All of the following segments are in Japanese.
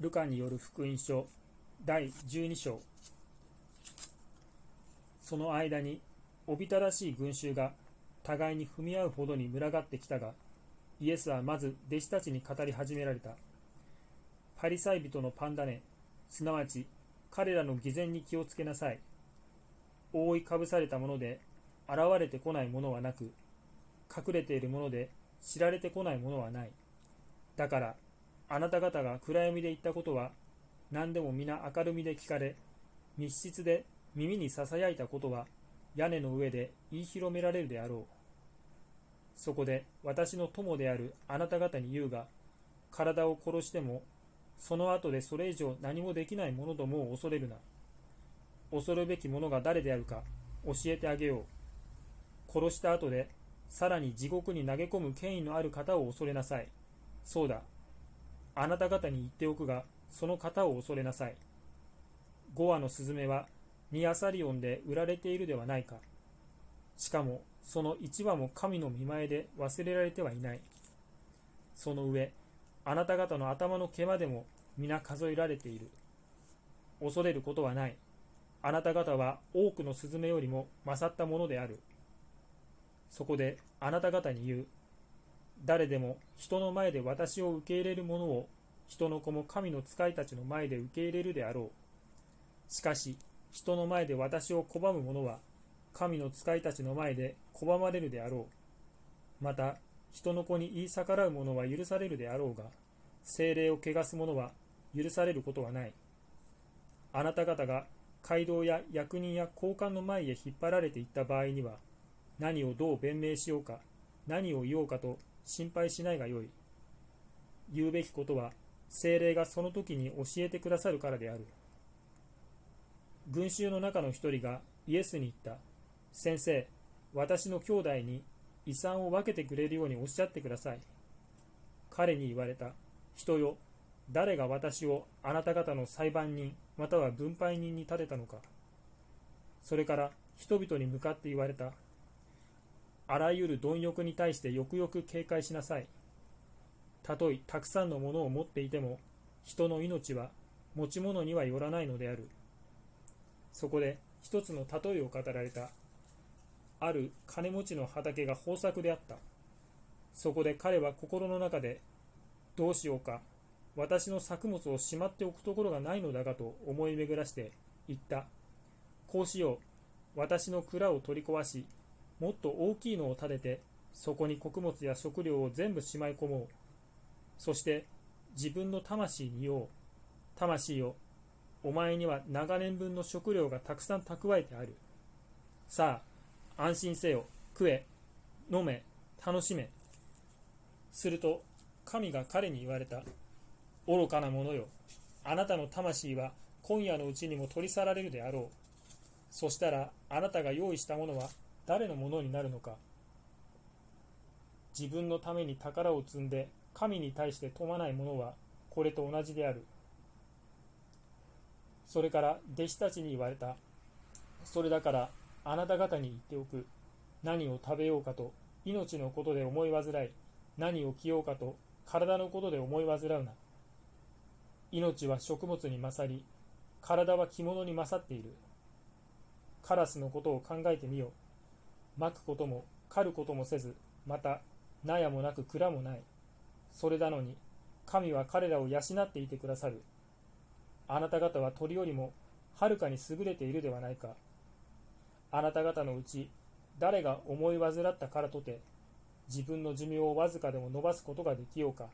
ルカによる福音書第12章。その間におびただしい群衆が互いに踏み合うほどに群がってきたがイエスはまず弟子たちに語り始められた。パリサイ人のパンダネすなわち彼らの偽善に気をつけなさい。覆いかぶされたもので現れてこないものはなく隠れているもので知られてこないものはない。だからあなた方が暗闇で言ったことは何でも皆明るみで聞かれ密室で耳にささやいたことは屋根の上で言い広められるであろう。そこで私の友であるあなた方に言うが体を殺してもその後でそれ以上何もできない者どもを恐れるな。恐るべき者が誰であるか教えてあげよう。殺した後でさらに地獄に投げ込む権威のある方を恐れなさい。そうだ。あなた方に言っておくがその方を恐れなさい。5羽のスズメはニアサリオンで売られているではないか。しかもその1羽も神の見前で忘れられてはいない。その上あなた方の頭の毛までも皆数えられている。恐れることはない。あなた方は多くのスズメよりも勝ったものである。そこであなた方に言う。誰でも人の前で私を受け入れる者を人の子も神の使いたちの前で受け入れるであろう。しかし人の前で私を拒む者は神の使いたちの前で拒まれるであろう。また人の子に言い逆らう者は許されるであろうが精霊を汚す者は許されることはない。あなた方が街道や役人や高官の前へ引っ張られていった場合には何をどう弁明しようか何を言おうかと心配しないがよい。言うべきことは精霊がその時に教えてくださるからである。群衆の中の一人がイエスに言った。先生私の兄弟に遺産を分けてくれるようにおっしゃってください。彼に言われた。人よ誰が私をあなた方の裁判人または分配人に立てたのか。それから人々に向かって言われた。あらゆる貪欲に対してよくよく警戒しなさい。たとえたくさんのものを持っていても人の命は持ち物にはよらないのである。そこで一つの例えを語られたある金持ちの畑が豊作であった。そこで彼は心の中でどうしようか私の作物をしまっておくところがないのだがと思い巡らして言った。こうしよう私の蔵を取り壊しもっと大きいのを立ててそこに穀物や食料を全部しまい込もう。そして自分の魂に言おう魂よお前には長年分の食料がたくさん蓄えてある。さあ安心せよ。食え飲め楽しめ。すると神が彼に言われた。愚かな者よ。あなたの魂は今夜のうちにも取り去られるであろう。そしたらあなたが用意したものは誰のものになるのか自分のために宝を積んで神に対して富まない者はこれと同じであるそれから弟子たちに言われた。それだからあなた方に言っておく。何を食べようかと命のことで思い煩い、何を着ようかと体のことで思い煩うな。命は食物に勝り、体は着物に勝っている。カラスのことを考えてみよう。まくことも狩ることもせず、また納屋もなく蔵もない。それなのに、神は彼らを養っていてくださる。あなた方は鳥よりもはるかに優れているではないか。あなた方のうち誰が思い患ったからとて自分の寿命をわずかでも伸ばすことができようか。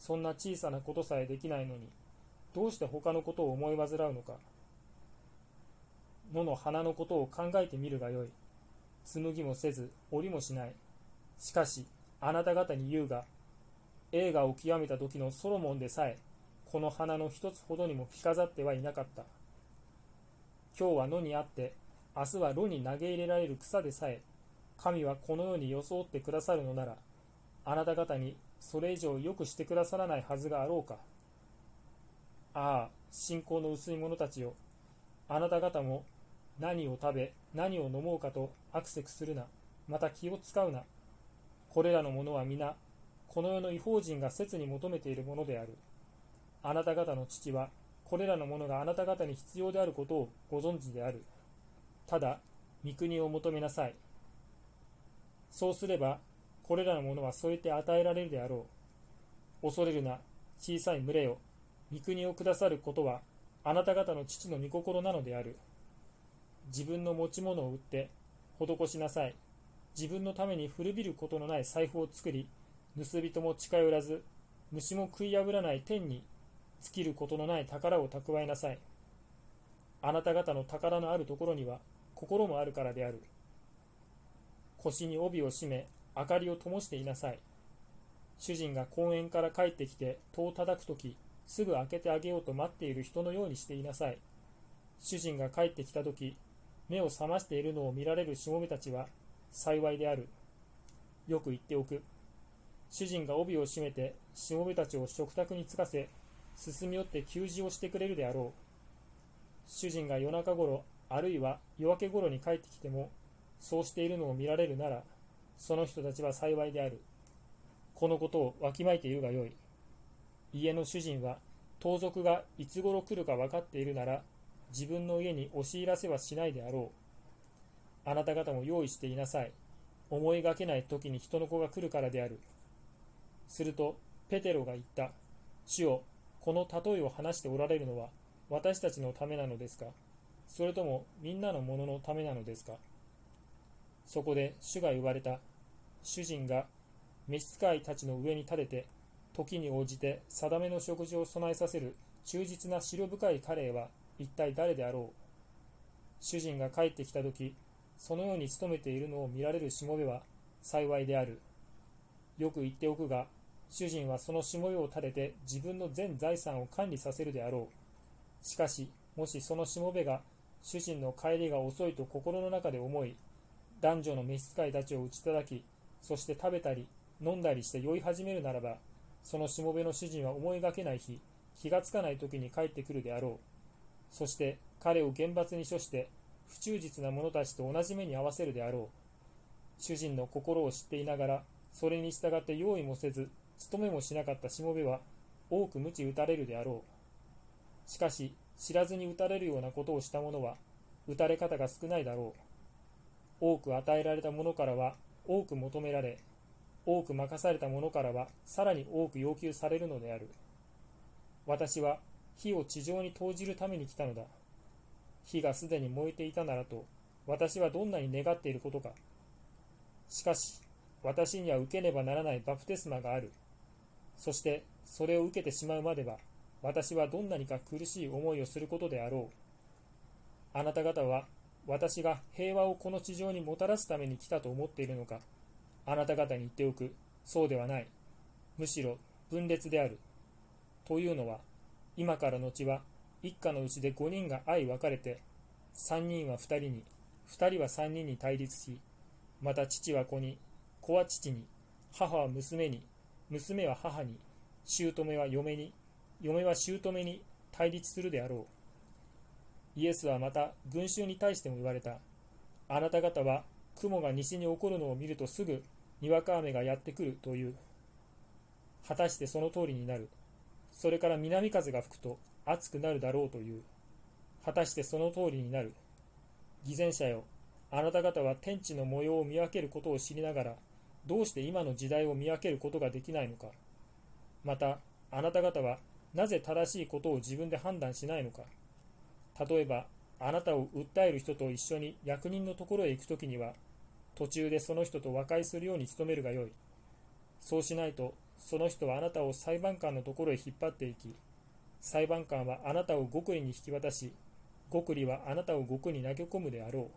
そんな小さなことさえできないのにどうして他のことを思い患うのか。野の花のことを考えてみるがよい。紡ぎもせず織りもしない。しかしあなた方に言うが映画を極めた時のソロモンでさえこの花の一つほどにも着飾ってはいなかった。今日は野にあって、明日は炉に投げ入れられる草でさえ、神はこのように装ってくださるのなら、あなた方にそれ以上よくしてくださらないはずがあろうか。ああ、信仰の薄い者たちよ。あなた方も何を食べ、何を飲もうかとアクセクするな。また気を使うな。これらのものは皆、この世の違法人が切に求めているものである。あなた方の父はこれらのものがあなた方に必要であることをご存知である。ただ、御国を求めなさい。そうすれば、これらのものは添えて与えられるであろう。恐れるな、小さい群れよ。御国をくださることは、あなた方の父の御心なのである。自分の持ち物を売って、施しなさい。自分のために古びることのない財布を作り、盗人も近寄らず、虫も食い破らない天に尽きることのない宝を蓄えなさい。あなた方の宝のあるところには心もあるからである。腰に帯を締め、明かりを灯していなさい。主人が公園から帰ってきて戸を叩くとき、すぐ開けてあげようと待っている人のようにしていなさい。主人が帰ってきたとき、目を覚ましているのを見られるしもべたちは幸いである。よく言っておく。主人が帯を締めてしもべたちを食卓につかせ、進み寄って給仕をしてくれるであろう。主人が夜中頃、あるいは夜明け頃に帰ってきても、そうしているのを見られるなら、その人たちは幸いである。このことをわきまいているがよい。家の主人は、盗賊がいつ頃来るか分かっているなら、自分の家に押し入らせはしないであろう。あなた方も用意していなさい。思いがけない時に人の子が来るからである。すると、ペテロが言った。主よ、この例えを話しておられるのは、私たちのためなのですか？それともみんなのもののためなのですか？そこで主が言われた。主人が召使いたちの上に立てて、時に応じて定めの食事を備えさせる忠実な思慮深いカレーは一体誰であろう主人が帰ってきた時、そのように勤めているのを見られるしもべは幸いである。よく言っておくが、主人はそのしもべを立てて自分の全財産を管理させるであろう。しかし、もしそのしもべが主人の帰りが遅いと心の中で思い、男女の召使いたちを打ち叩き、そして食べたり飲んだりして酔い始めるならば、そのしもべの主人は思いがけない日、気がつかない時に帰ってくるであろう。そして彼を厳罰に処して不忠実な者たちと同じ目に合わせるであろう。主人の心を知っていながら、それに従って用意もせず、務めもしなかったしもべは、多く鞭打たれるであろう。しかし、知らずに打たれるようなことをした者は、打たれ方が少ないだろう。多く与えられた者からは、多く求められ、多く任された者からは、さらに多く要求されるのである。私は、火を地上に投じるために来たのだ。火がすでに燃えていたならと、私はどんなに願っていることか。しかし、私には受けねばならないバプテスマがある。そして、それを受けてしまうまでは、私はどんなにか苦しい思いをすることであろう。あなた方は、私が平和をこの地上にもたらすために来たと思っているのか。あなた方に言っておく。そうではない。むしろ、分裂である。というのは、今から後は、一家のうちで5人が相分かれて、3人は2人に、2人は3人に対立し、また父は子に、子は父に、母は娘に、娘は母に、姑は嫁に、嫁は姑に対立するであろう。イエスはまた群衆に対しても言われた。あなた方は雲が西に起こるのを見るとすぐにわか雨がやってくるという。果たしてその通りになる。それから南風が吹くと暑くなるだろうという。果たしてその通りになる。偽善者よ、あなた方は天地の模様を見分けることを知りながら、どうして今の時代を見分けることができないのか。また、あなた方はなぜ正しいことを自分で判断しないのか。例えば、あなたを訴える人と一緒に役人のところへ行くときには、途中でその人と和解するように努めるがよい。そうしないと、その人はあなたを裁判官のところへ引っ張っていき、裁判官はあなたを極利に引き渡し、極利はあなたを極に投げ込むであろ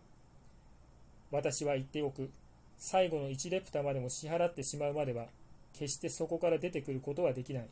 う。私は言っておく。最後の1レプタまでも支払ってしまうまでは、決してそこから出てくることはできない。